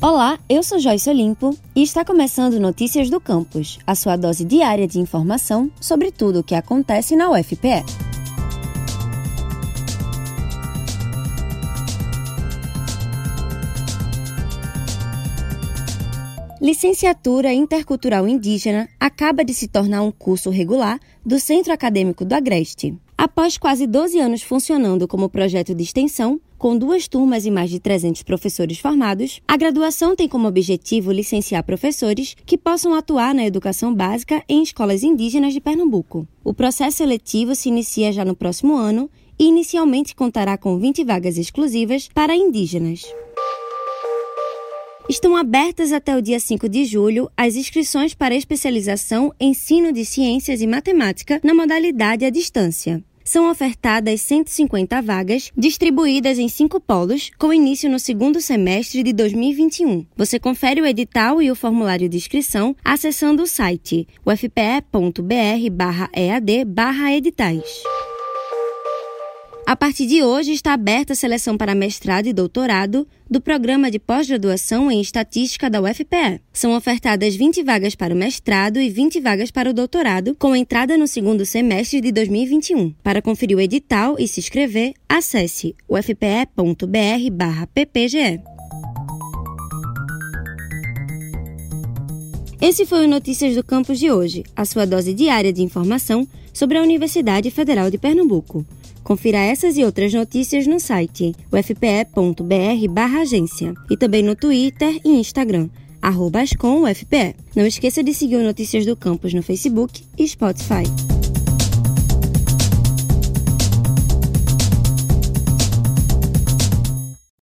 Olá, eu sou Joyce Olimpo e está começando Notícias do Campus, a sua dose diária de informação sobre tudo o que acontece na UFPE. Licenciatura Intercultural Indígena acaba de se tornar um curso regular do Centro Acadêmico do Agreste. Após quase 12 anos funcionando como projeto de extensão, com duas turmas e mais de 300 professores formados, a graduação tem como objetivo licenciar professores que possam atuar na educação básica em escolas indígenas de Pernambuco. O processo seletivo se inicia já no próximo ano e inicialmente contará com 20 vagas exclusivas para indígenas. Estão abertas até o dia 5 de julho as inscrições para especialização ensino de ciências e matemática na modalidade à distância são ofertadas 150 vagas, distribuídas em cinco polos, com início no segundo semestre de 2021. Você confere o edital e o formulário de inscrição acessando o site ufpe.br/ead/editais. A partir de hoje está aberta a seleção para mestrado e doutorado do programa de pós-graduação em Estatística da UFPE. São ofertadas 20 vagas para o mestrado e 20 vagas para o doutorado, com entrada no segundo semestre de 2021. Para conferir o edital e se inscrever, acesse ufpe.br/ppge. Esse foi o Notícias do Campus de hoje, a sua dose diária de informação sobre a Universidade Federal de Pernambuco. Confira essas e outras notícias no site ufpe.br/agência e também no Twitter e Instagram arroba Não esqueça de seguir o Notícias do Campus no Facebook e Spotify.